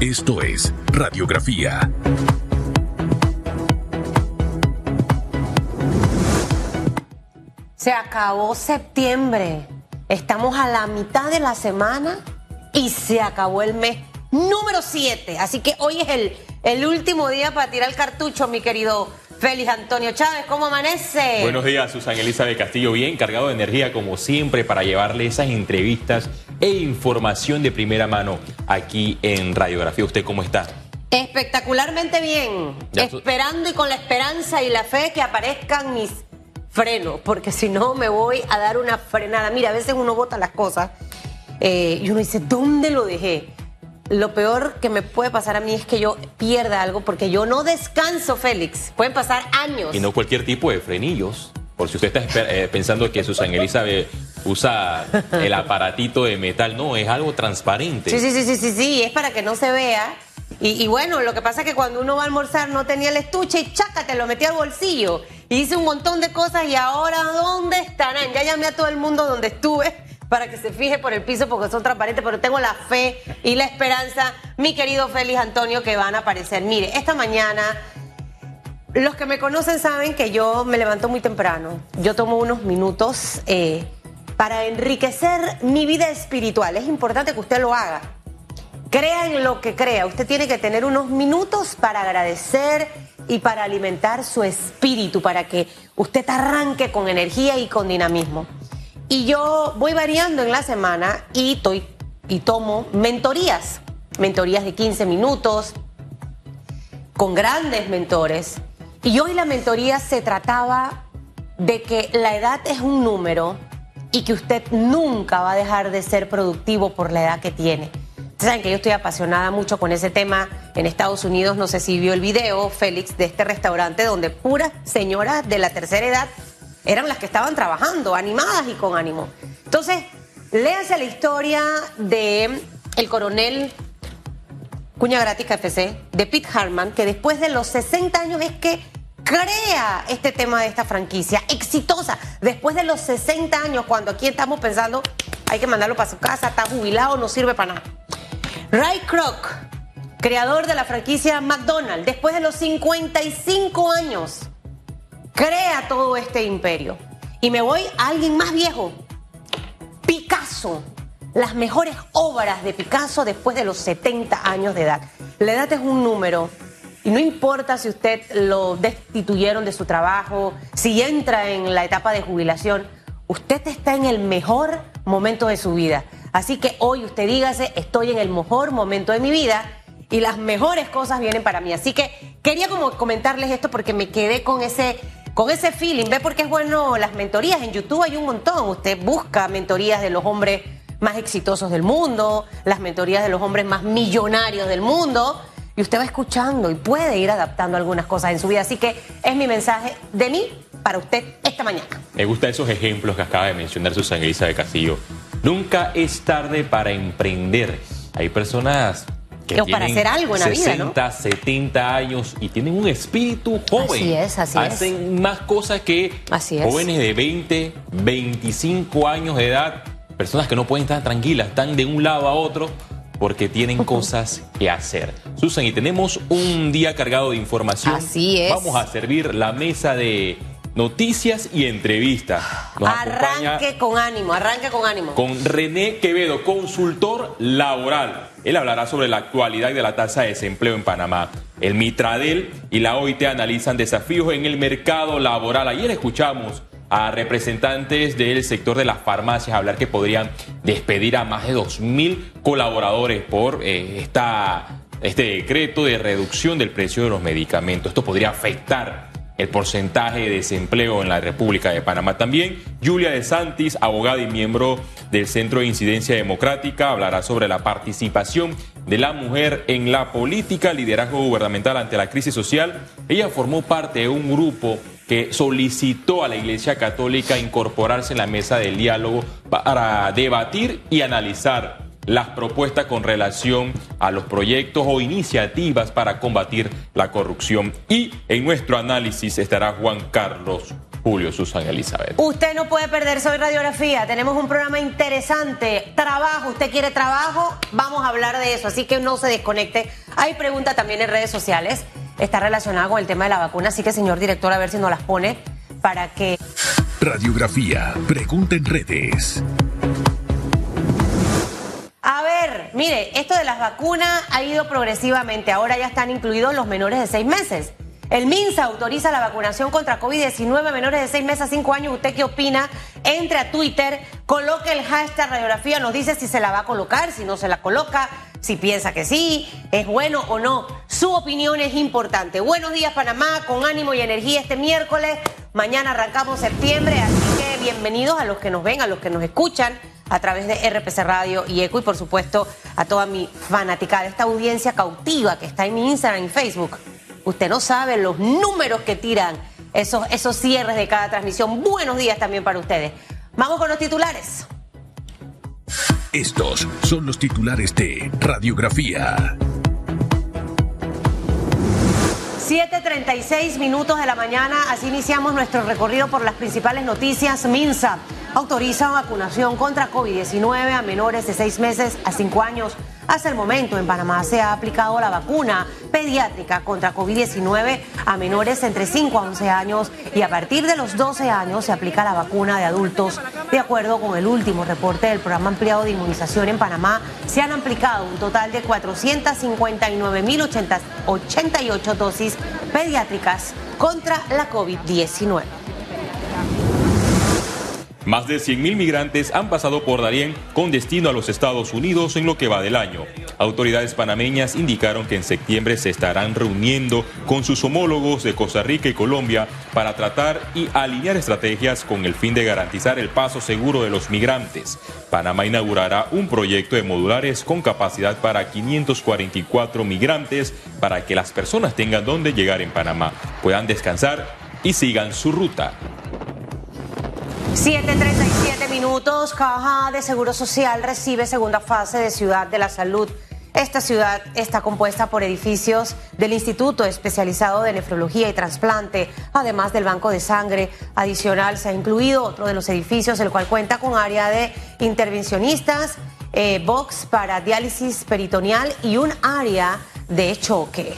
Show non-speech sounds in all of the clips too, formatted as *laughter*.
Esto es Radiografía. Se acabó septiembre. Estamos a la mitad de la semana y se acabó el mes número 7. Así que hoy es el, el último día para tirar el cartucho, mi querido Félix Antonio Chávez. ¿Cómo amanece? Buenos días, Susan Elizabeth Castillo. Bien cargado de energía, como siempre, para llevarle esas entrevistas e información de primera mano aquí en Radiografía. ¿Usted cómo está? Espectacularmente bien. Ya Esperando y con la esperanza y la fe que aparezcan mis frenos, porque si no me voy a dar una frenada. Mira, a veces uno bota las cosas eh, y uno dice, ¿dónde lo dejé? Lo peor que me puede pasar a mí es que yo pierda algo porque yo no descanso, Félix. Pueden pasar años. Y no cualquier tipo de frenillos. Por si usted está eh, pensando que Susan Elizabeth usa el aparatito de metal, no, es algo transparente. Sí, sí, sí, sí, sí, sí, es para que no se vea. Y, y bueno, lo que pasa es que cuando uno va a almorzar no tenía el estuche y chácate, lo metí al bolsillo. Y hice un montón de cosas y ahora ¿dónde estarán? Ya llamé a todo el mundo donde estuve para que se fije por el piso porque son transparentes, pero tengo la fe y la esperanza, mi querido Félix Antonio, que van a aparecer. Mire, esta mañana los que me conocen saben que yo me levanto muy temprano. Yo tomo unos minutos eh, para enriquecer mi vida espiritual. Es importante que usted lo haga. Crea en lo que crea. Usted tiene que tener unos minutos para agradecer y para alimentar su espíritu, para que usted arranque con energía y con dinamismo. Y yo voy variando en la semana y, estoy, y tomo mentorías. Mentorías de 15 minutos, con grandes mentores. Y hoy la mentoría se trataba de que la edad es un número y que usted nunca va a dejar de ser productivo por la edad que tiene. Saben que yo estoy apasionada mucho con ese tema en Estados Unidos. No sé si vio el video, Félix, de este restaurante donde puras señoras de la tercera edad eran las que estaban trabajando, animadas y con ánimo. Entonces, léase la historia de el coronel Cuña Gratis KFC, de Pete Harman, que después de los 60 años es que crea este tema de esta franquicia, exitosa, después de los 60 años, cuando aquí estamos pensando, hay que mandarlo para su casa, está jubilado, no sirve para nada. Ray Kroc, creador de la franquicia McDonald's, después de los 55 años, crea todo este imperio. Y me voy a alguien más viejo, Picasso, las mejores obras de Picasso después de los 70 años de edad. La edad es un número y no importa si usted lo destituyeron de su trabajo, si entra en la etapa de jubilación, usted está en el mejor momento de su vida. Así que hoy usted dígase, estoy en el mejor momento de mi vida y las mejores cosas vienen para mí. Así que quería como comentarles esto porque me quedé con ese con ese feeling. ¿Ve por qué es bueno las mentorías? En YouTube hay un montón. Usted busca mentorías de los hombres más exitosos del mundo, las mentorías de los hombres más millonarios del mundo. Y usted va escuchando y puede ir adaptando algunas cosas en su vida. Así que es mi mensaje de mí para usted esta mañana. Me gustan esos ejemplos que acaba de mencionar Susan Elizabeth Castillo. Nunca es tarde para emprender. Hay personas que O para hacer algo en la vida, 60, 70 años y tienen un espíritu joven. Así es, así es. Hacen más cosas que Así jóvenes de 20, 25 años de edad. Personas que no pueden estar tranquilas, están de un lado a otro porque tienen cosas que hacer. Susan, y tenemos un día cargado de información. Así es. Vamos a servir la mesa de noticias y entrevistas. Nos Arranque con ánimo, arranque con ánimo. con René Quevedo, consultor laboral. Él hablará sobre la actualidad de la tasa de desempleo en Panamá. El Mitradel y la OIT analizan desafíos en el mercado laboral. Ayer escuchamos a representantes del sector de las farmacias hablar que podrían despedir a más de 2.000 colaboradores por eh, esta, este decreto de reducción del precio de los medicamentos. Esto podría afectar el porcentaje de desempleo en la República de Panamá. También Julia de Santis, abogada y miembro del Centro de Incidencia Democrática, hablará sobre la participación de la mujer en la política, liderazgo gubernamental ante la crisis social. Ella formó parte de un grupo que solicitó a la Iglesia Católica incorporarse en la mesa del diálogo para debatir y analizar las propuestas con relación a los proyectos o iniciativas para combatir la corrupción. Y en nuestro análisis estará Juan Carlos Julio, Susan Elizabeth. Usted no puede perderse hoy radiografía. Tenemos un programa interesante. Trabajo, usted quiere trabajo, vamos a hablar de eso. Así que no se desconecte. Hay preguntas también en redes sociales. Está relacionada con el tema de la vacuna. Así que, señor director, a ver si nos las pone para que. Radiografía, pregunta en redes. Mire, esto de las vacunas ha ido progresivamente. Ahora ya están incluidos los menores de seis meses. El MINSA autoriza la vacunación contra COVID-19 a menores de 6 meses a 5 años. ¿Usted qué opina? Entre a Twitter, coloque el hashtag radiografía, nos dice si se la va a colocar, si no se la coloca, si piensa que sí, es bueno o no. Su opinión es importante. Buenos días Panamá, con ánimo y energía este miércoles. Mañana arrancamos septiembre, así que bienvenidos a los que nos ven, a los que nos escuchan a través de RPC Radio y ECO y por supuesto a toda mi fanática de esta audiencia cautiva que está en mi Instagram y Facebook. Usted no sabe los números que tiran esos, esos cierres de cada transmisión. Buenos días también para ustedes. Vamos con los titulares. Estos son los titulares de Radiografía. 7.36 minutos de la mañana, así iniciamos nuestro recorrido por las principales noticias. MINSA autoriza vacunación contra COVID-19 a menores de 6 meses a 5 años. Hasta el momento en Panamá se ha aplicado la vacuna pediátrica contra COVID-19 a menores entre 5 a 11 años y a partir de los 12 años se aplica la vacuna de adultos. De acuerdo con el último reporte del programa ampliado de inmunización en Panamá, se han aplicado un total de 459.088 dosis pediátricas contra la COVID-19. Más de 100.000 migrantes han pasado por Darién con destino a los Estados Unidos en lo que va del año. Autoridades panameñas indicaron que en septiembre se estarán reuniendo con sus homólogos de Costa Rica y Colombia para tratar y alinear estrategias con el fin de garantizar el paso seguro de los migrantes. Panamá inaugurará un proyecto de modulares con capacidad para 544 migrantes para que las personas tengan donde llegar en Panamá, puedan descansar y sigan su ruta. 7.37 minutos, Caja de Seguro Social recibe segunda fase de Ciudad de la Salud. Esta ciudad está compuesta por edificios del Instituto Especializado de Nefrología y Trasplante, además del Banco de Sangre. Adicional, se ha incluido otro de los edificios, el cual cuenta con área de intervencionistas, eh, box para diálisis peritoneal y un área de choque.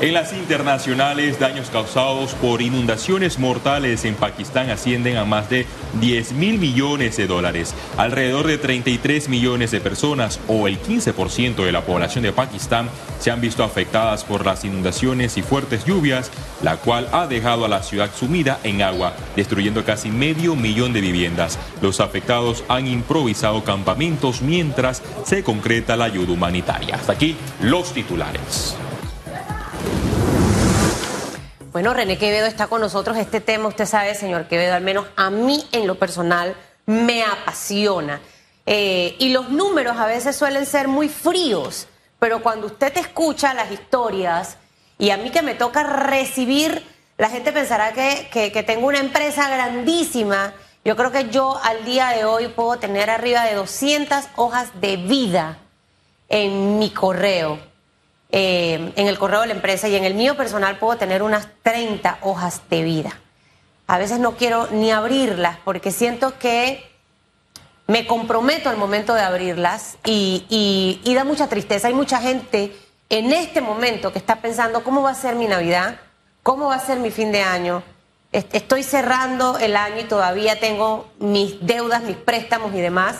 En las internacionales, daños causados por inundaciones mortales en Pakistán ascienden a más de 10 mil millones de dólares. Alrededor de 33 millones de personas, o el 15% de la población de Pakistán, se han visto afectadas por las inundaciones y fuertes lluvias, la cual ha dejado a la ciudad sumida en agua, destruyendo casi medio millón de viviendas. Los afectados han improvisado campamentos mientras se concreta la ayuda humanitaria. Hasta aquí los titulares. Bueno, René Quevedo está con nosotros. Este tema, usted sabe, señor Quevedo, al menos a mí en lo personal me apasiona. Eh, y los números a veces suelen ser muy fríos, pero cuando usted te escucha las historias y a mí que me toca recibir, la gente pensará que, que tengo una empresa grandísima. Yo creo que yo al día de hoy puedo tener arriba de 200 hojas de vida en mi correo. Eh, en el correo de la empresa y en el mío personal puedo tener unas 30 hojas de vida. A veces no quiero ni abrirlas porque siento que me comprometo al momento de abrirlas y, y, da mucha tristeza. Hay mucha gente en este momento que está pensando cómo va a ser mi Navidad, cómo va a ser mi fin de año. Estoy cerrando el año y todavía tengo mis deudas, mis préstamos y demás.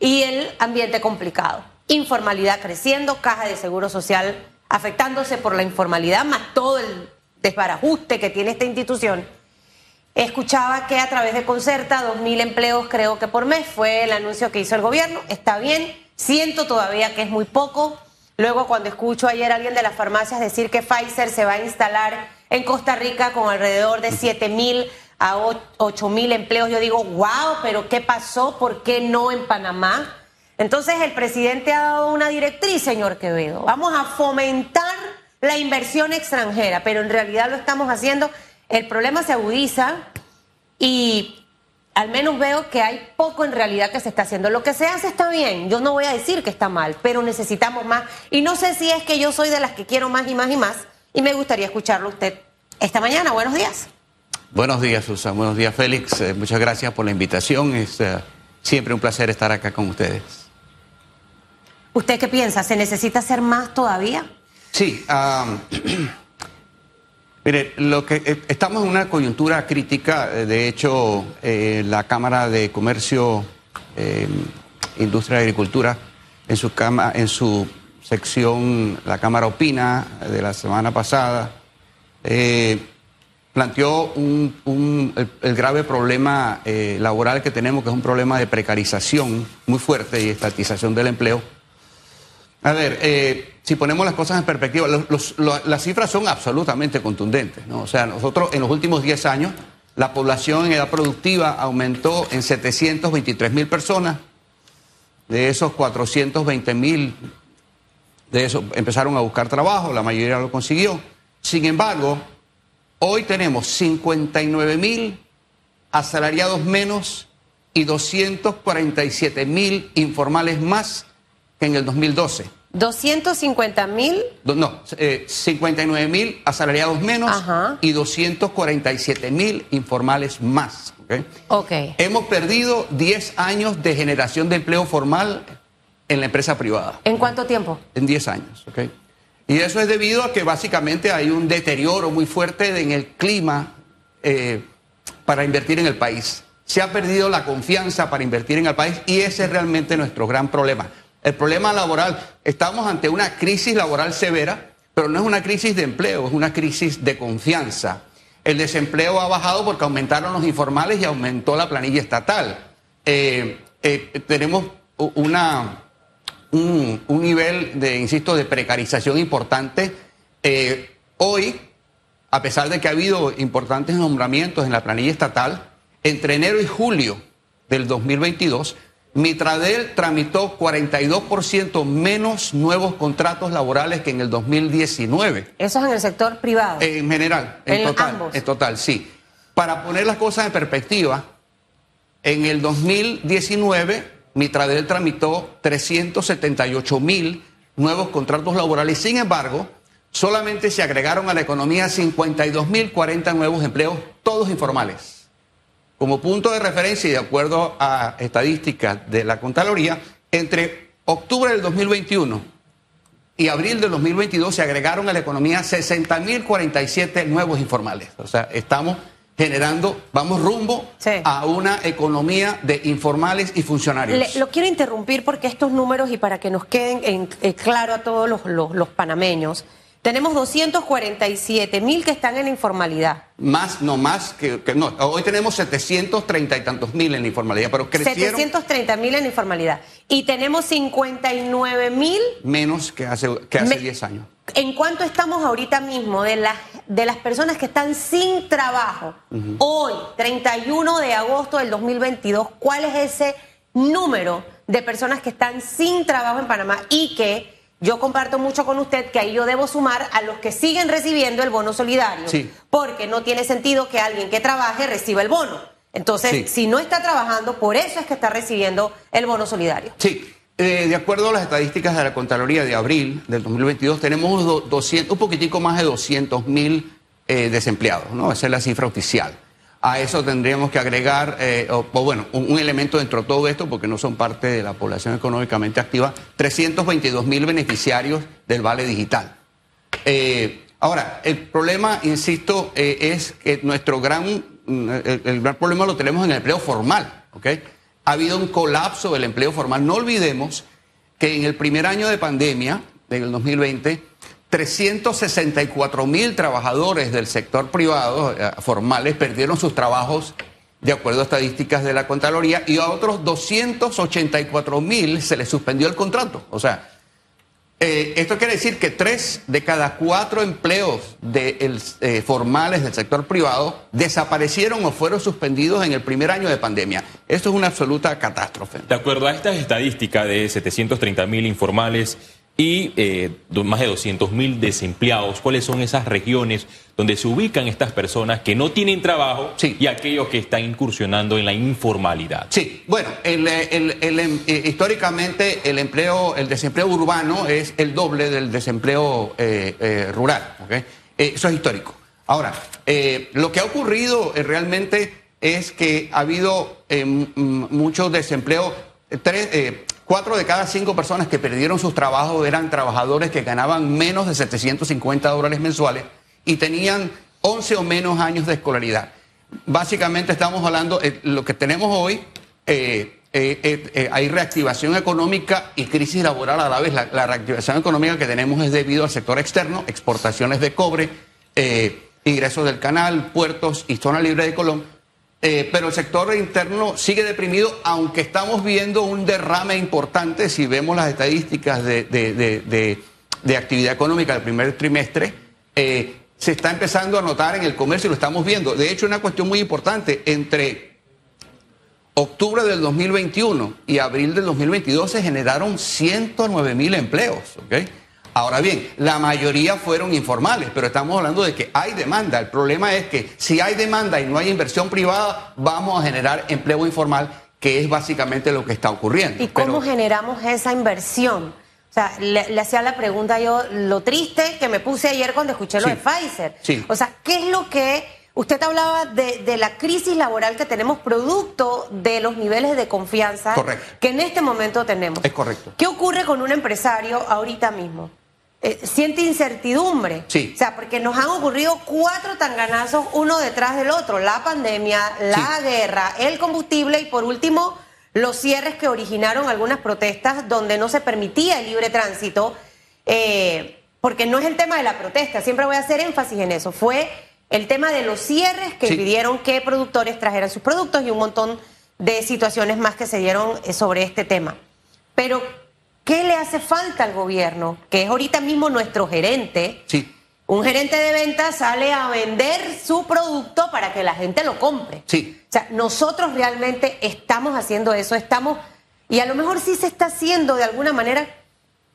Y el ambiente complicado. Informalidad creciendo, caja de seguro social afectándose por la informalidad, más todo el desbarajuste que tiene esta institución. Escuchaba que a través de Concerta, 2.000 empleos creo que por mes fue el anuncio que hizo el gobierno. Está bien, siento todavía que es muy poco. Luego cuando escucho ayer a alguien de las farmacias decir que Pfizer se va a instalar en Costa Rica con alrededor de 7.000 a 8.000 empleos, yo digo, wow, pero ¿qué pasó? ¿Por qué no en Panamá? Entonces el presidente ha dado una directriz, señor Quevedo. Vamos a fomentar la inversión extranjera, pero en realidad lo estamos haciendo. El problema se agudiza y al menos veo que hay poco en realidad que se está haciendo. Lo que se hace está bien, yo no voy a decir que está mal, pero necesitamos más. Y no sé si es que yo soy de las que quiero más y más y más, y me gustaría escucharlo usted esta mañana. Buenos días. Buenos días, Susan. Buenos días, Félix. Eh, muchas gracias por la invitación. Es eh, siempre un placer estar acá con ustedes. ¿Usted qué piensa? ¿Se necesita hacer más todavía? Sí. *clears throat* mire, lo que eh, estamos en una coyuntura crítica. De hecho, la Cámara de Comercio, Industria y Agricultura, en su, en su sección, la Cámara Opina de la semana pasada, planteó el, grave problema eh, laboral que tenemos, que es un problema de precarización muy fuerte y estatización del empleo. A ver, eh, si ponemos las cosas en perspectiva, las cifras son absolutamente contundentes. ¿no? O sea, nosotros en los últimos 10 años, la población en edad productiva aumentó en 723 mil personas. De esos 420 mil, de esos empezaron a buscar trabajo, la mayoría lo consiguió. Sin embargo, Hoy tenemos 59 mil asalariados menos y 247 mil informales más que en el 2012. 250 mil. No, 59 eh, mil asalariados menos y 247 mil informales más. ¿okay? ok. Hemos perdido 10 años de generación de empleo formal en la empresa privada. ¿En cuánto tiempo? En 10 años. ¿ok? Y eso es debido a que básicamente hay un deterioro muy fuerte en el clima eh, para invertir en el país. Se ha perdido la confianza para invertir en el país y ese es realmente nuestro gran problema. El problema laboral, estamos ante una crisis laboral severa, pero no es una crisis de empleo, es una crisis de confianza. El desempleo ha bajado porque aumentaron los informales y aumentó la planilla estatal. Eh, eh, tenemos un, nivel de, insisto, de precarización importante. Eh, hoy, a pesar de que ha habido importantes nombramientos en la planilla estatal, entre enero y julio del 2022, Mitradel tramitó 42% menos nuevos contratos laborales que en el 2019. ¿Eso es en el sector privado? En general, en, total. En total, sí. Para poner las cosas en perspectiva, en el 2019 Mitradel tramitó 378 mil nuevos contratos laborales. Sin embargo, solamente se agregaron a la economía 52 mil 40 nuevos empleos, todos informales. Como punto de referencia y de acuerdo a estadísticas de la Contraloría, entre octubre del 2021 y abril del 2022 se agregaron a la economía 60 mil 47 nuevos informales. O sea, estamos generando, vamos rumbo a una economía de informales y funcionarios. lo quiero interrumpir porque estos números y para que nos queden en, eh, claro a todos los, los, panameños, tenemos 247 mil que están en la informalidad. Más, no más, que, no. Hoy tenemos 730 y tantos mil en la informalidad, pero crecieron. 730 mil en la informalidad. Y tenemos 59 mil. Menos que hace, que hace 10 años. ¿En cuánto estamos ahorita mismo de las, de las personas que están sin trabajo? Hoy, 31 de agosto del 2022, ¿cuál es ese número de personas que están sin trabajo en Panamá y que yo comparto mucho con usted que ahí yo debo sumar a los que siguen recibiendo el bono solidario? Porque no tiene sentido que alguien que trabaje reciba el bono. Entonces, si no está trabajando, por eso es que está recibiendo el bono solidario. Sí. Eh, de acuerdo a las estadísticas de la Contraloría de abril del 2022, tenemos 200, un poquitico más de 200 mil eh, desempleados, ¿no? Esa es la cifra oficial. A eso tendríamos que agregar, eh, bueno, un, elemento dentro de todo esto, porque no son parte de la población económicamente activa, 322 mil beneficiarios del Vale Digital. ahora, el problema, insisto, es que nuestro gran, mm, el, gran problema lo tenemos en el empleo formal, ¿ok? ha habido un colapso del empleo formal. No olvidemos que en el primer año de pandemia, en el 2020, 364 mil trabajadores del sector privado eh, formales perdieron sus trabajos de acuerdo a estadísticas de la Contraloría y a otros 284 mil se les suspendió el contrato. O sea, eh, esto quiere decir que tres de cada cuatro empleos de eh, formales del sector privado desaparecieron o fueron suspendidos en el primer año de pandemia. Esto es una absoluta catástrofe. De acuerdo a estas estadísticas de 730 mil informales y eh, más de 200 mil desempleados. ¿Cuáles son esas regiones donde se ubican estas personas que no tienen trabajo y aquellos que están incursionando en la informalidad? Sí, bueno, el, em, eh, históricamente el empleo, el desempleo urbano es el doble del desempleo eh, rural. eso es histórico. Ahora, lo que ha ocurrido realmente es que ha habido eh, mucho desempleo. Tres, cuatro de cada cinco personas que perdieron sus trabajos eran trabajadores que ganaban menos de 750 dólares mensuales y tenían 11 o menos años de escolaridad. Básicamente estamos hablando, eh, lo que tenemos hoy, eh, eh, eh, hay reactivación económica y crisis laboral a la vez. La, la reactivación económica que tenemos es debido al sector externo, exportaciones de cobre, ingresos del canal, puertos y zona libre de Colón. Eh, pero el sector interno sigue deprimido, aunque estamos viendo un derrame importante si vemos las estadísticas de, de- de- actividad económica del primer trimestre. eh, se está empezando a notar en el comercio y lo estamos viendo. De hecho, una cuestión muy importante, entre octubre del 2021 y abril del 2022 se generaron 109 mil empleos. ¿ok? Ahora bien, la mayoría fueron informales, pero estamos hablando de que hay demanda. El problema es que si hay demanda y no hay inversión privada, vamos a generar empleo informal, que es básicamente lo que está ocurriendo. ¿Y cómo Pero- generamos esa inversión? O sea, le, le hacía la pregunta yo, lo triste que me puse ayer cuando escuché lo Sí. de Pfizer. Sí. O sea, ¿qué es lo que... Usted hablaba de, de la crisis laboral que tenemos producto de los niveles de confianza Correcto. que en este momento tenemos. Es correcto. ¿Qué ocurre con un empresario ahorita mismo? Eh, siente incertidumbre. Sí. O sea, porque nos han ocurrido cuatro tanganazos uno detrás del otro. La pandemia, la guerra, el combustible y por último los cierres que originaron algunas protestas donde no se permitía el libre tránsito. eh, porque no es el tema de la protesta, siempre voy a hacer énfasis en eso. Fue el tema de los cierres que Sí. impidieron que productores trajeran sus productos y un montón de situaciones más que se dieron sobre este tema. Pero, ¿qué le hace falta al gobierno? Que es ahorita mismo nuestro gerente. Sí. Un gerente de ventas sale a vender su producto para que la gente lo compre. Sí. O sea, nosotros realmente estamos haciendo eso, estamos, y a lo mejor sí se está haciendo de alguna manera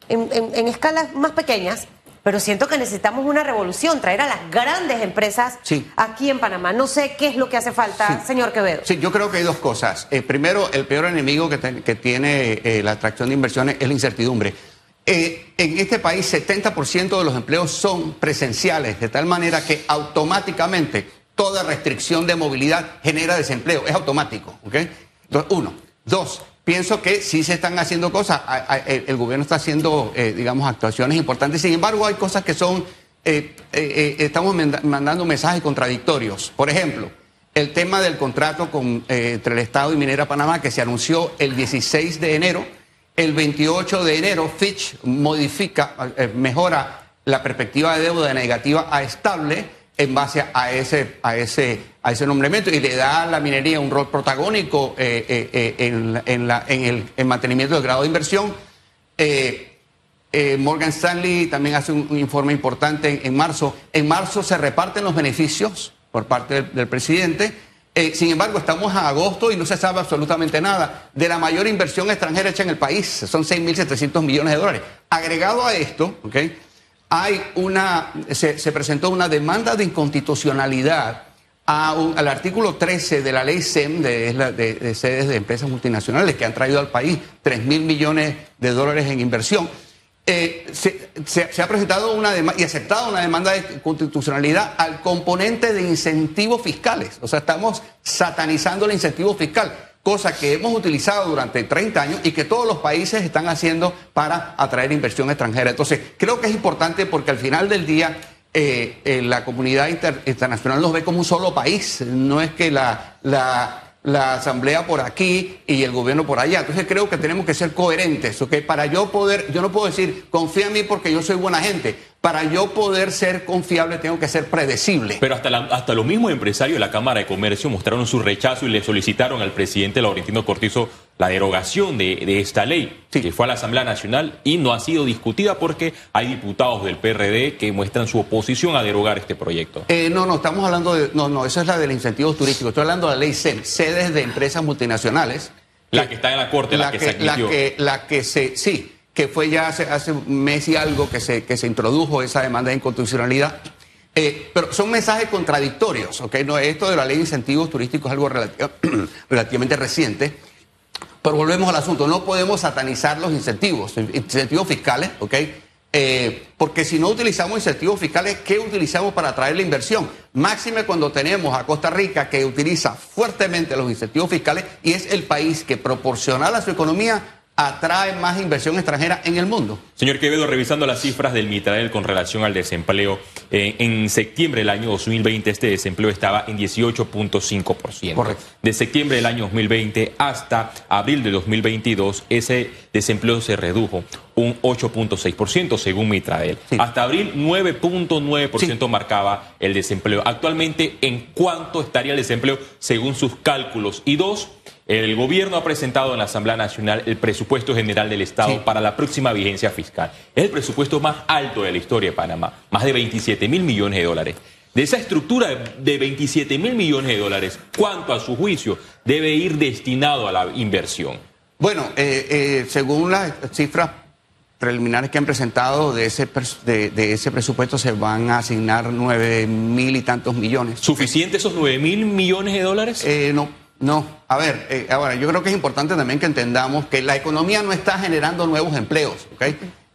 en, en- en escalas más pequeñas, pero siento que necesitamos una revolución, traer a las grandes empresas Sí. aquí en Panamá. No sé qué es lo que hace falta, Sí. señor Quevedo. Sí, yo creo que hay dos cosas. Eh, primero, el peor enemigo que, te- que tiene eh, la atracción de inversiones es la incertidumbre. Eh, en este país, 70% de los empleos son presenciales, de tal manera que automáticamente toda restricción de movilidad genera desempleo. Es automático. ¿ok? Entonces, uno. Dos, pienso que sí se están haciendo cosas. El, gobierno está haciendo, eh, digamos, actuaciones importantes. Sin embargo, hay cosas que son. eh, eh, estamos manda- mandando mensajes contradictorios. Por ejemplo, el tema del contrato con, entre el Estado y Minera Panamá que se anunció el 16 de enero. El 28 de enero, Fitch modifica, mejora la perspectiva de deuda de negativa a estable en base a ese, a ese, a ese nombramiento y le da a la minería un rol protagónico eh, eh, eh, en, en la- en el en mantenimiento del grado de inversión. Morgan Stanley también hace un, informe importante en, marzo. En marzo se reparten los beneficios por parte del, del presidente. Sin embargo, estamos a agosto y no se sabe absolutamente nada de la mayor inversión extranjera hecha en el país. Son 6.700 millones de dólares. Agregado a esto, ¿ok? Hay una, se, se presentó una demanda de inconstitucionalidad al artículo 13 de la ley SEM, de, sedes de empresas multinacionales que han traído al país 3 mil millones de dólares en inversión. Eh, se, ha presentado una dema- y aceptado una demanda de constitucionalidad al componente de incentivos fiscales. O sea, estamos satanizando el incentivo fiscal, cosa que hemos utilizado durante 30 años y que todos los países están haciendo para atraer inversión extranjera. Entonces, creo que es importante porque al final del día eh, eh, la comunidad inter- internacional nos ve como un solo país. No es que la, la asamblea por aquí y el gobierno por allá. Entonces creo que tenemos que ser coherentes, ¿ok? Para yo poder, yo no puedo decir, confía en mí porque yo soy buena gente. Para yo poder ser confiable tengo que ser predecible. Pero hasta, hasta los mismos empresarios de la Cámara de Comercio mostraron su rechazo y le solicitaron al presidente Laurentino Cortizo la derogación de, de esta ley, Sí. que fue a la Asamblea Nacional y no ha sido discutida porque hay diputados del PRD que muestran su oposición a derogar este proyecto. Eh, no, no, estamos hablando de. No, no, esa es la de los incentivos turísticos. Estoy hablando de la ley SEM, sedes de empresas multinacionales. La que está en la Corte, la, que, se la admitió. que, la que se. Sí, que fue ya hace, hace un mes y algo que se, que se introdujo esa demanda de inconstitucionalidad. Eh, pero son mensajes contradictorios, ¿ok? No, esto de la ley de incentivos turísticos es algo relati- *clears throat* relativamente reciente. Pero volvemos al asunto, no podemos satanizar los incentivos, incentivos fiscales, ¿ok? Eh, porque si no utilizamos incentivos fiscales, ¿qué utilizamos para atraer la inversión? Máxime cuando tenemos a Costa Rica que utiliza fuertemente los incentivos fiscales y es el país que proporcional a su economía atrae más inversión extranjera en el mundo. Señor Quevedo, revisando las cifras del Mitrael con relación al desempleo, eh, en septiembre del año 2020 este desempleo estaba en 18.5%. Correcto. De septiembre del año 2020 hasta abril de 2022 ese desempleo se redujo un 8.6% según Mitrael. Sí. Hasta abril 9.9% marcaba el desempleo. Actualmente, ¿en cuánto estaría el desempleo según sus cálculos? Y dos, el gobierno ha presentado en la Asamblea Nacional el presupuesto general del Estado Sí. para la próxima vigencia fiscal. Es el presupuesto más alto de la historia de Panamá, más de 27 mil millones de dólares. De esa estructura de 27 mil millones de dólares, ¿cuánto a su juicio debe ir destinado a la inversión? Bueno, eh, eh, según las cifras preliminares que han presentado de ese, de, de ese presupuesto se van a asignar nueve mil y tantos millones. ¿Suficiente esos 9 mil millones de dólares? Eh, no, no. A ver, eh, ahora yo creo que es importante también que entendamos que la economía no está generando nuevos empleos, ¿ok?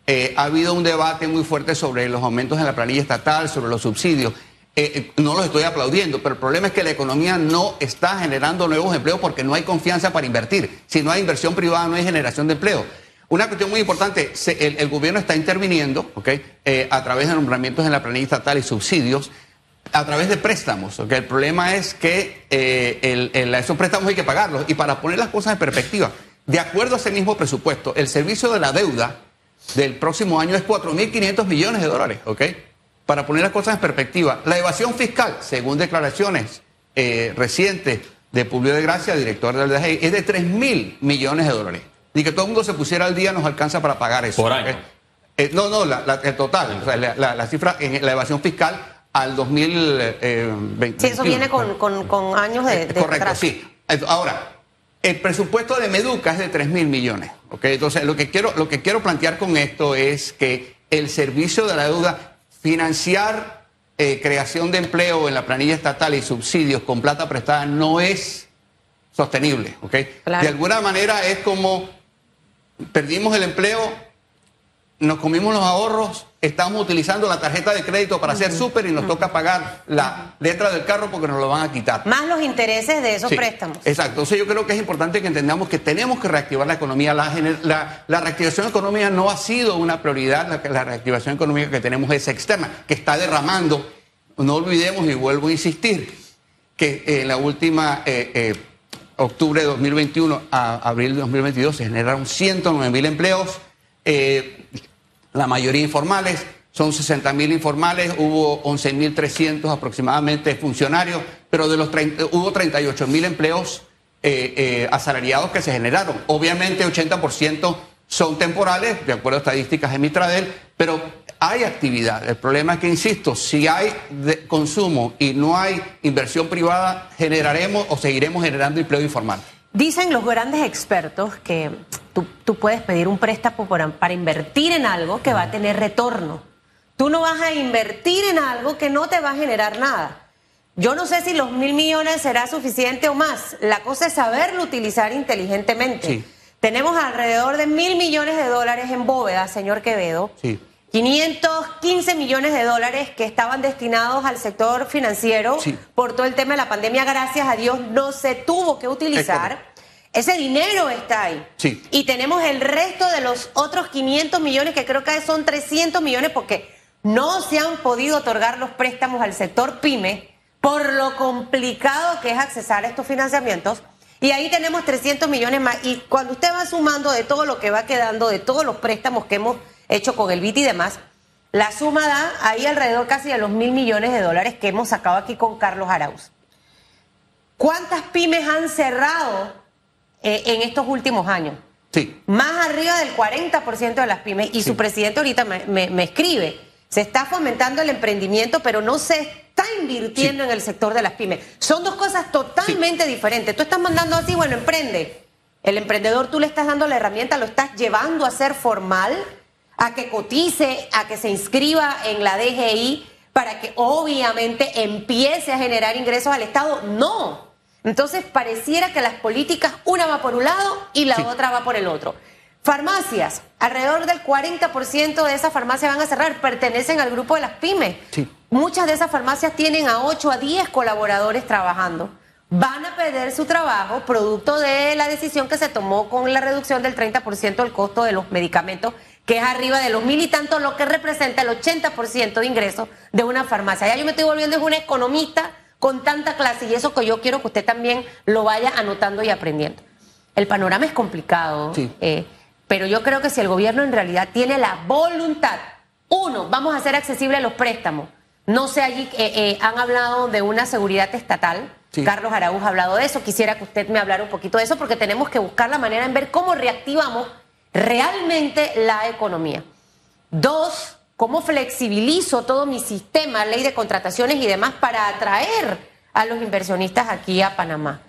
Eh, ha habido un debate muy fuerte sobre los aumentos en la planilla estatal, sobre los subsidios. Eh, eh, no los estoy aplaudiendo, pero el problema es que la economía no está generando nuevos empleos porque no hay confianza para invertir. Si no hay inversión privada, no hay generación de empleo. Una cuestión muy importante, el, el gobierno está interviniendo, ¿ok? Eh, a través de nombramientos en la planilla estatal y subsidios a través de préstamos. ¿ok? El problema es que eh, el- el- esos préstamos hay que pagarlos. Y para poner las cosas en perspectiva, de acuerdo a ese mismo presupuesto, el servicio de la deuda del próximo año es 4.500 millones de dólares. ¿ok? Para poner las cosas en perspectiva, la evasión fiscal, según declaraciones eh, recientes de Publio de Gracia, director del DGI, es de 3.000 millones de dólares. Y que todo el mundo se pusiera al día nos alcanza para pagar eso. Por año. Eh, no, no, la- la- el total, o sea, la cifra en la evasión fiscal al 2020. Sí, eso viene con, con- con años de, de Correcto, sí. Ahora, el presupuesto de Meduca es de 3 mil millones. ¿ok? Entonces, lo que, quiero, lo que quiero plantear con esto es que el servicio de la deuda, financiar eh, creación de empleo en la planilla estatal y subsidios con plata prestada no es sostenible. ¿ok? Claro. De alguna manera es como perdimos el empleo, nos comimos los ahorros, estamos utilizando la tarjeta de crédito para hacer súper y nos toca pagar la letra del carro porque nos lo van a quitar. Más los intereses de esos Sí, préstamos. Exacto. Entonces yo creo que es importante que entendamos que tenemos que reactivar la economía. La, gener- la- la reactivación económica no ha sido una prioridad. La, la reactivación económica que tenemos es externa, que está derramando. No olvidemos, y vuelvo a insistir, que en la última eh, eh, octubre de 2021 a abril de 2022 se generaron 109 mil empleos. Eh, la mayoría informales, son 60 mil informales, hubo 11 mil 300 aproximadamente funcionarios, pero de los 30, hubo 38 mil empleos eh, eh, asalariados que se generaron. Obviamente 80% son temporales, de acuerdo a estadísticas de Mitradel, pero hay actividad. El problema es que, insisto, si hay consumo y no hay inversión privada, generaremos o seguiremos generando empleo informal. Dicen los grandes expertos que tú, tú puedes pedir un préstamo para, para invertir en algo que va a tener retorno. Tú no vas a invertir en algo que no te va a generar nada. Yo no sé si los mil millones será suficiente o más. La cosa es saberlo utilizar inteligentemente. Sí. Tenemos alrededor de mil millones de dólares en bóveda, señor Quevedo. Sí. 515 millones de dólares que estaban destinados al sector financiero Sí. por todo el tema de la pandemia, gracias a Dios, no se tuvo que utilizar. Ese dinero está ahí. Sí. Y tenemos el resto de los otros 500 millones, que creo que son 300 millones, porque no se han podido otorgar los préstamos al sector pyme por lo complicado que es accesar a estos financiamientos. Y ahí tenemos 300 millones más. Y cuando usted va sumando de todo lo que va quedando, de todos los préstamos que hemos hecho con el BIT y demás, la suma da ahí alrededor casi de los mil millones de dólares que hemos sacado aquí con Carlos Arauz. ¿Cuántas pymes han cerrado eh, en estos últimos años? Sí. Más arriba del 40% de las pymes. Y su presidente ahorita me, me- me escribe, se está fomentando el emprendimiento, pero no se está invirtiendo en el sector de las pymes. Son dos cosas totalmente diferentes. Tú estás mandando así, bueno, emprende. El emprendedor tú le estás dando la herramienta, lo estás llevando a ser formal, a que cotice, a que se inscriba en la DGI para que obviamente empiece a generar ingresos al Estado. No. Entonces pareciera que las políticas, una va por un lado y la Sí. otra va por el otro. Farmacias, alrededor del 40% de esas farmacias van a cerrar, pertenecen al grupo de las pymes. Sí. Muchas de esas farmacias tienen a 8 a 10 colaboradores trabajando. Van a perder su trabajo producto de la decisión que se tomó con la reducción del 30% del costo de los medicamentos, que es arriba de los mil y tanto, lo que representa el 80% de ingresos de una farmacia. Ya yo me estoy volviendo es una economista con tanta clase y eso que yo quiero que usted también lo vaya anotando y aprendiendo. El panorama es complicado. Sí. eh, pero yo creo que si el gobierno en realidad tiene la voluntad, uno, vamos a hacer accesibles los préstamos. No sé, allí eh, eh, han hablado de una seguridad estatal. Sí. Carlos Araúz ha hablado de eso. Quisiera que usted me hablara un poquito de eso porque tenemos que buscar la manera en ver cómo reactivamos realmente la economía. Dos, cómo flexibilizo todo mi sistema, ley de contrataciones y demás para atraer a los inversionistas aquí a Panamá.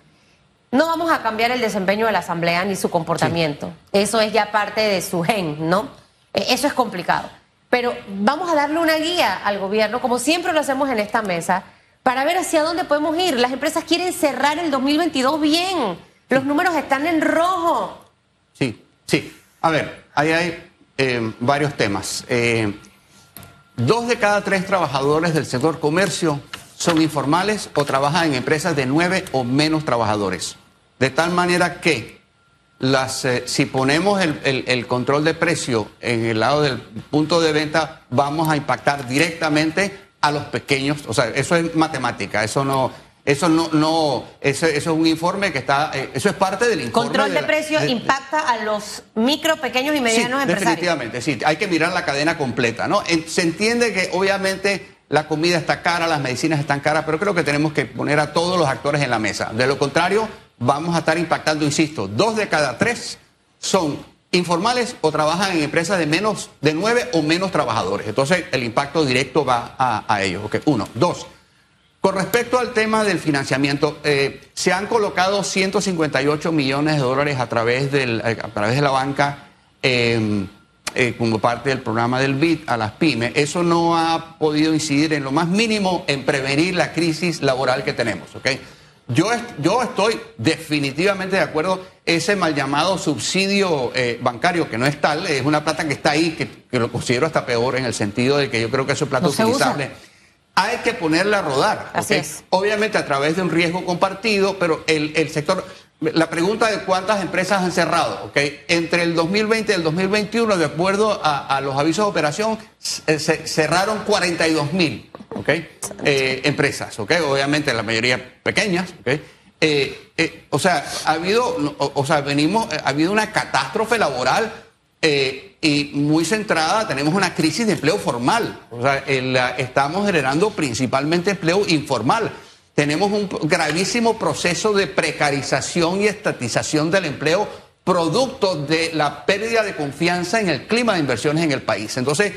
No vamos a cambiar el desempeño de la Asamblea ni su comportamiento. Eso es ya parte de su gen, ¿no? Eh, Eso es complicado. Pero vamos a darle una guía al gobierno, como siempre lo hacemos en esta mesa, para ver hacia dónde podemos ir. Las empresas quieren cerrar el 2022 bien. Los números están en rojo. Sí, sí. A ver, ahí hay eh, varios temas. Eh, dos de cada tres trabajadores del sector comercio son informales o trabajan en empresas de nueve o menos trabajadores. De tal manera que las, eh, si ponemos el, el- el control de precio en el lado del punto de venta, vamos a impactar directamente a los pequeños. O sea, eso es matemática, eso no, eso no, no, eso, eso es un informe que está, eh, eso es parte del informe. Control de la- precios de- impacta a los micro, pequeños y medianos sí, empresarios. definitivamente, sí. Hay que mirar la cadena completa, ¿no? Se entiende que obviamente la comida está cara, las medicinas están caras, pero creo que tenemos que poner a todos los actores en la mesa. De lo contrario, vamos a estar impactando, insisto, dos de cada tres son informales o trabajan en empresas de menos de nueve o menos trabajadores. Entonces, el impacto directo va a, a ellos. Uno. Dos. Con respecto al tema del financiamiento, eh, se han colocado 158 millones de dólares a través, del, eh, a través de la banca eh, eh, como parte del programa del BID a las pymes. Eso no ha podido incidir en lo más mínimo en prevenir la crisis laboral que tenemos. ¿ok? Yo, est- yo estoy definitivamente de acuerdo, ese mal llamado subsidio bancario, que no es tal, es una plata que está ahí, que, que lo considero hasta peor en el sentido de que yo creo que eso es plata No usa. Hay que ponerla a rodar. Así es. Obviamente a través de un riesgo compartido, pero el, el sector, la pregunta de cuántas empresas han cerrado, ¿ok? Entre el 2020 y el 2021, de acuerdo a, a los avisos de operación, se, se cerraron 42 mil, ¿ok? Eh, empresas, ¿ok? Obviamente la mayoría pequeñas, ¿ok? Eh, eh, o sea, ha habido, o, o sea, venimos, ha habido una catástrofe laboral eh, y muy centrada, tenemos una crisis de empleo formal. O sea, la- estamos generando principalmente empleo informal. Tenemos un gravísimo proceso de precarización y estatización del empleo producto de la pérdida de confianza en el clima de inversiones en el país. Entonces,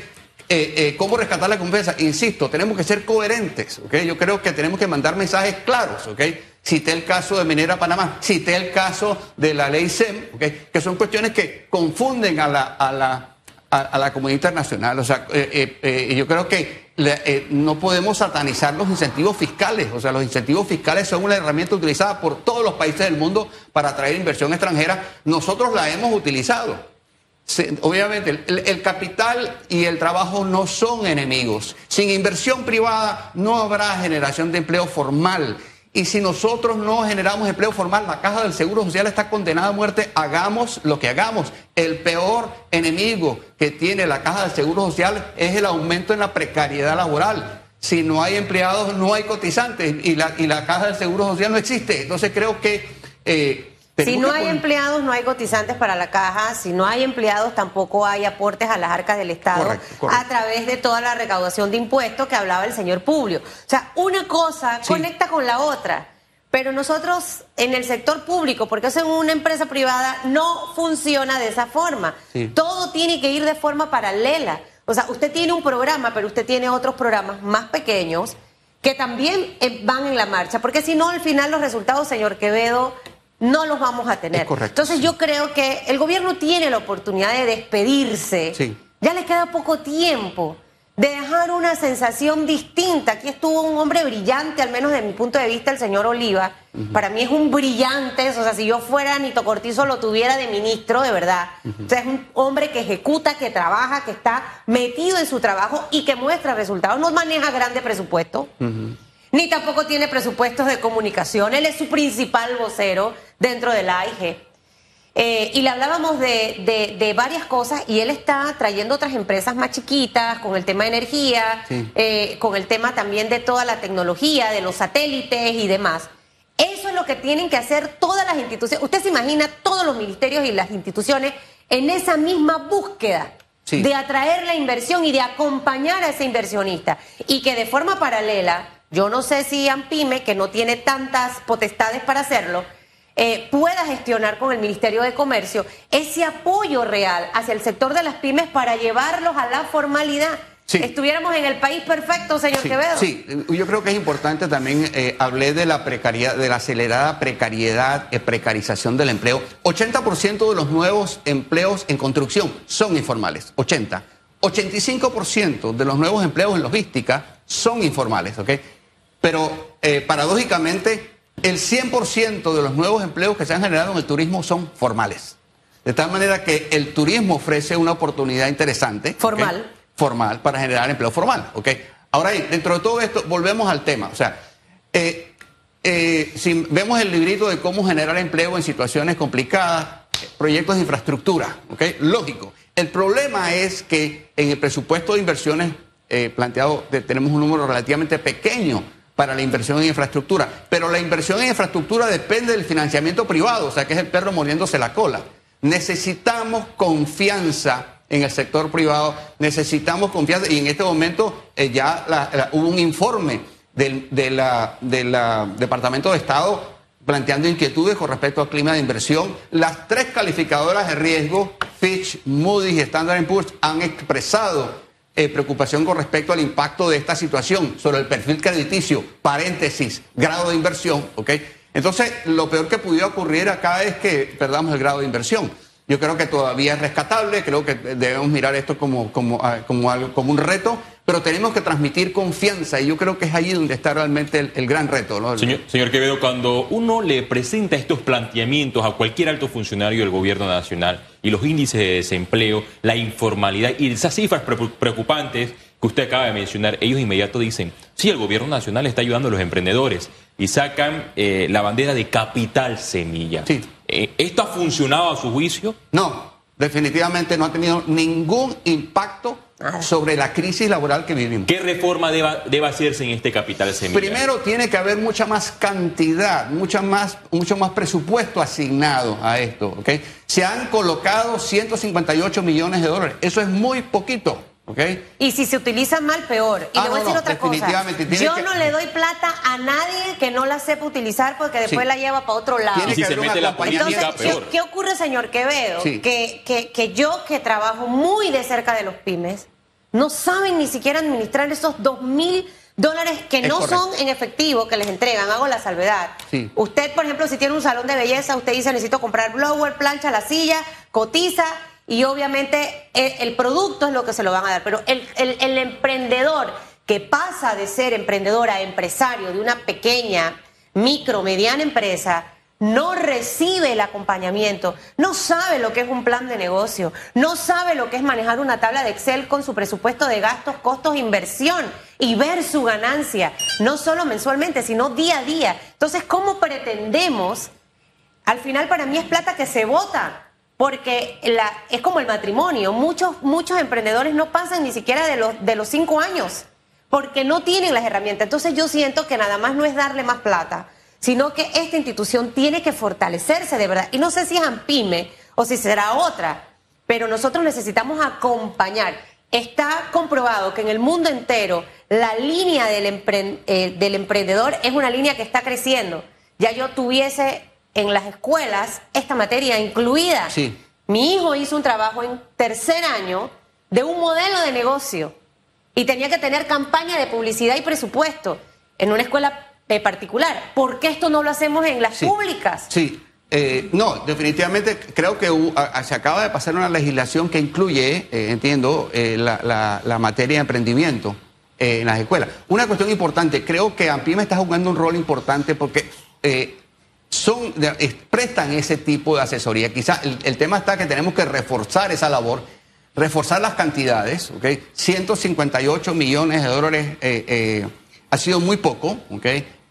eh, eh, ¿cómo rescatar la confianza? Insisto, tenemos que ser coherentes, ¿ok? Yo creo que tenemos que mandar mensajes claros, ¿ok? Cité el caso de Minera Panamá, cité el caso de la ley SEM. Que son cuestiones que confunden a la, a la, a, la comunidad internacional. O sea, eh, eh, eh, yo creo que no podemos satanizar los incentivos fiscales. O sea, los incentivos fiscales son una herramienta utilizada por todos los países del mundo para atraer inversión extranjera. Nosotros la hemos utilizado. Obviamente, el capital y el trabajo no son enemigos. Sin inversión privada no habrá generación de empleo formal. Y si nosotros no generamos empleo formal, la caja del Seguro Social está condenada a muerte. Hagamos lo que hagamos. El peor enemigo que tiene la caja del Seguro Social es el aumento en la precariedad laboral. Si no hay empleados, no hay cotizantes y la, y la caja del Seguro Social no existe. Entonces creo que... eh, Si no hay empleados, no hay cotizantes para la caja. Si no hay empleados, tampoco hay aportes a las arcas del Estado Correcto, correcto. a través de toda la recaudación de impuestos que hablaba el señor Publio. O sea, una cosa Sí. conecta con la otra. Pero nosotros en el sector público, porque eso en una empresa privada no funciona de esa forma. Sí. Todo tiene que ir de forma paralela. O sea, usted tiene un programa, pero usted tiene otros programas más pequeños que también eh, van en la marcha, porque si no, al final los resultados, señor Quevedo, no los vamos a tener. Correcto, Entonces sí. yo creo que el gobierno tiene la oportunidad de despedirse. Sí. Ya le queda poco tiempo de dejar una sensación distinta. Aquí estuvo un hombre brillante, al menos de mi punto de vista, el señor Oliva. Para mí es un brillante, o sea, si yo fuera Nito Cortizo lo tuviera de ministro, de verdad. O sea, es un hombre que ejecuta, que trabaja, que está metido en su trabajo y que muestra resultados. No maneja grande presupuesto, ni tampoco tiene presupuestos de comunicación. Él es su principal vocero dentro de la AIG. Eh, y le hablábamos de, de, varias cosas y él está trayendo otras empresas más chiquitas con el tema de energía, eh, con el tema también de toda la tecnología, de los satélites y demás. Eso es lo que tienen que hacer todas las instituciones. Usted se imagina todos los ministerios y las instituciones en esa misma búsqueda de atraer la inversión y de acompañar a ese inversionista. Y que de forma paralela, yo no sé si AMPIME, que no tiene tantas potestades para hacerlo, eh, pueda gestionar con el Ministerio de Comercio ese apoyo real hacia el sector de las pymes para llevarlos a la formalidad. Estuviéramos en el país perfecto, señor Quevedo. Sí, yo creo que es importante también, eh, hablé de la precariedad, de la acelerada precariedad, eh, precarización del empleo. 80% de los nuevos empleos en construcción son informales, 80. 85% de los nuevos empleos en logística son informales, ¿ok? Pero eh, paradójicamente el 100% de los nuevos empleos que se han generado en el turismo son formales. De tal manera que el turismo ofrece una oportunidad interesante. Formal. Formal, para generar empleo formal. ¿ok? Ahora, dentro de todo esto, volvemos al tema. O sea, eh, eh, si vemos el librito de cómo generar empleo en situaciones complicadas, proyectos de infraestructura, ¿ok? Lógico. El problema es que en el presupuesto de inversiones eh, planteado tenemos un número relativamente pequeño para la inversión en infraestructura. Pero la inversión en infraestructura depende del financiamiento privado, o sea que es el perro mordiéndose la cola. Necesitamos confianza en el sector privado, necesitamos confianza y en este momento eh, ya hubo un informe del Departamento de Estado planteando inquietudes con respecto al clima de inversión. Las tres calificadoras de riesgo, Fitch, Moody's y Standard Poor's, han expresado eh, preocupación con respecto al impacto de esta situación sobre el perfil crediticio, paréntesis, grado de inversión, ¿ok? Entonces, lo peor que pudiera ocurrir acá es que perdamos el grado de inversión. Yo creo que todavía es rescatable, creo que debemos mirar esto como, como, ah, como, algo, como un reto, pero tenemos que transmitir confianza y yo creo que es ahí donde está realmente el, gran reto. ¿no? Señor, señor, Quevedo, cuando uno le presenta estos planteamientos a cualquier alto funcionario del gobierno nacional y los índices de desempleo, la informalidad y esas cifras preocupantes que usted acaba de mencionar, ellos inmediato dicen, sí, el gobierno nacional está ayudando a los emprendedores y sacan eh, la bandera de capital semilla. Sí. Eh, ¿Esto ha funcionado a su juicio? No, definitivamente no ha tenido ningún impacto sobre la crisis laboral que vivimos. ¿Qué reforma debe, hacerse en este capital semilla? Primero tiene que haber mucha más cantidad, mucha más, mucho más presupuesto asignado a esto. ¿okay? Se han colocado 158 millones de dólares. Eso es muy poquito. Y si se utiliza mal, peor. Y ah, le voy a decir otra cosa. Yo no le doy plata a nadie que no la sepa utilizar porque después la lleva para otro lado. Y si se mete la política, peor. ¿qué, ocurre, señor Quevedo? Que, que, que yo que trabajo muy de cerca de los pymes, no saben ni siquiera administrar esos dos mil dólares que no son en efectivo que les entregan. Hago la salvedad. Usted, por ejemplo, si tiene un salón de belleza, usted dice necesito comprar blower, plancha, la silla, cotiza y obviamente eh, el producto es lo que se lo van a dar, pero el, emprendedor que pasa de ser emprendedor a empresario de una pequeña, micro, mediana empresa, no recibe el acompañamiento, no sabe lo que es un plan de negocio, no sabe lo que es manejar una tabla de Excel con su presupuesto de gastos, costos, inversión y ver su ganancia, no solo mensualmente, sino día a día. Entonces, ¿cómo pretendemos? Al final para mí es plata que se vota porque la, es como el matrimonio. Muchos, muchos emprendedores no pasan ni siquiera de los, de los cinco años porque no tienen las herramientas. Entonces yo siento que nada más no es darle más plata, sino que esta institución tiene que fortalecerse de verdad. Y no sé si es AMPIME o si será otra, pero nosotros necesitamos acompañar. Está comprobado que en el mundo entero la línea del, eh, del emprendedor es una línea que está creciendo. Ya yo tuviese en las escuelas esta materia incluida. Sí. Mi hijo hizo un trabajo en tercer año de un modelo de negocio y tenía que tener campaña de publicidad y presupuesto en una escuela particular. ¿Por qué esto no lo hacemos en las públicas? Sí. Eh, no, definitivamente creo que se acaba de pasar una legislación que incluye, eh, entiendo, eh, la, la- la materia de emprendimiento eh, en las escuelas. Una cuestión importante, creo que AMPIME está jugando un rol importante porque eh, son, prestan ese tipo de asesoría. Quizás el, tema está que tenemos que reforzar esa labor, reforzar las cantidades, ¿ok? 158 millones de dólares eh, eh, ha sido muy poco, ¿ok?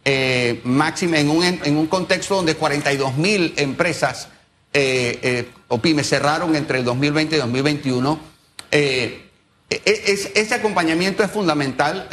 Eh, máxime en un, en un contexto donde 42 mil empresas eh, o pymes cerraron entre el 2020 y 2021. Eh, e- es- ese acompañamiento es fundamental,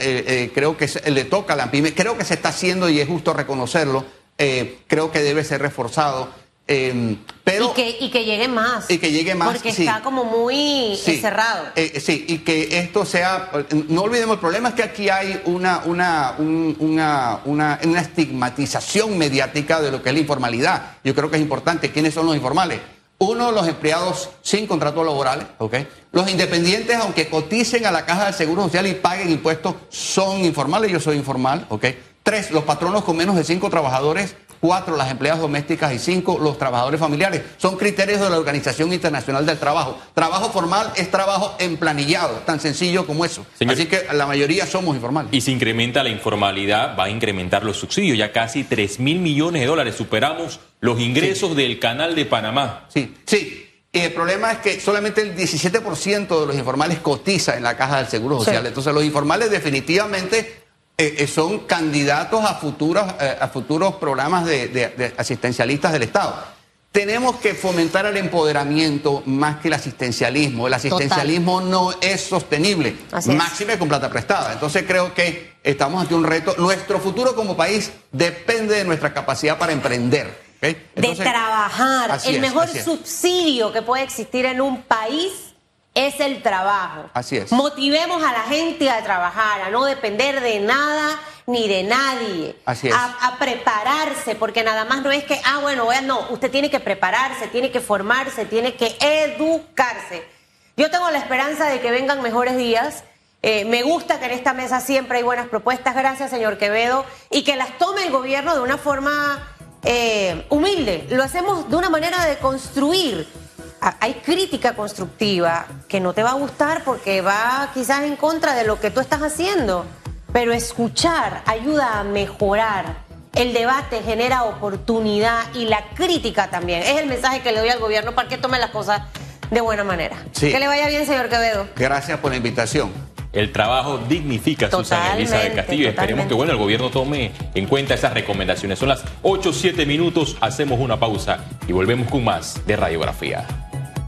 creo que le toca a la pyme, creo que se está haciendo y es justo reconocerlo, eh, creo que debe ser reforzado, eh, pero... y, que, y que llegue más. Y que llegue más, Porque sí. está como muy eh, Sí, cerrado. eh, sí, y que esto sea, no olvidemos, el problema es que aquí hay una, una, un- una, una, una estigmatización mediática de lo que es la informalidad. Yo creo que es importante. ¿Quiénes son los informales? Uno, los empleados sin contratos laborales, ¿ok? Los independientes, aunque coticen a la caja del Seguro Social y paguen impuestos, son informales. Yo soy informal, ¿ok? Tres, los patronos con menos de cinco trabajadores. Cuatro, las empleadas domésticas y cinco, los trabajadores familiares. Son criterios de la Organización Internacional del Trabajo. Trabajo formal es trabajo emplanillado, tan sencillo como eso. Señor- Así que la mayoría somos informales. Y si incrementa la informalidad, va a incrementar los subsidios. Ya casi 3 mil millones de dólares. Superamos los ingresos del canal de Panamá. Sí, sí. Y el problema es que solamente el 17% de los informales cotiza en la caja del Seguro Social. Sí. Entonces los informales definitivamente eh, eh, son candidatos a futuros, eh, a futuros programas de, de- de asistencialistas del Estado. Tenemos que fomentar el empoderamiento más que el asistencialismo. El asistencialismo no es sostenible, Así es. máxime con plata prestada. Entonces creo que estamos ante un reto. Nuestro futuro como país depende de nuestra capacidad para emprender. de trabajar. El es, mejor subsidio que puede existir en un país es el trabajo. Así es. Motivemos a la gente a trabajar, a no depender de nada ni de nadie. Así es. A, a prepararse, porque nada más no es que, ah, bueno, no, usted tiene que prepararse, tiene que formarse, tiene que educarse. Yo tengo la esperanza de que vengan mejores días. Eh, me gusta que en esta mesa siempre hay buenas propuestas, gracias señor Quevedo, y que las tome el gobierno de una forma eh, humilde. Lo hacemos de una manera de construir. A- Hay crítica constructiva que no te va a gustar porque va quizás en contra de lo que tú estás haciendo, pero escuchar ayuda a mejorar. El debate genera oportunidad y la crítica también. Es el mensaje que le doy al gobierno para que tome las cosas de buena manera. Sí. Que le vaya bien, señor Quevedo. Gracias por la invitación. El trabajo dignifica, Susana Totalmente, Elizabeth Castillo. Esperemos totalmente. que bueno, el gobierno tome en cuenta esas recomendaciones. Son las 8 7 minutos, hacemos una pausa y volvemos con más de radiografía.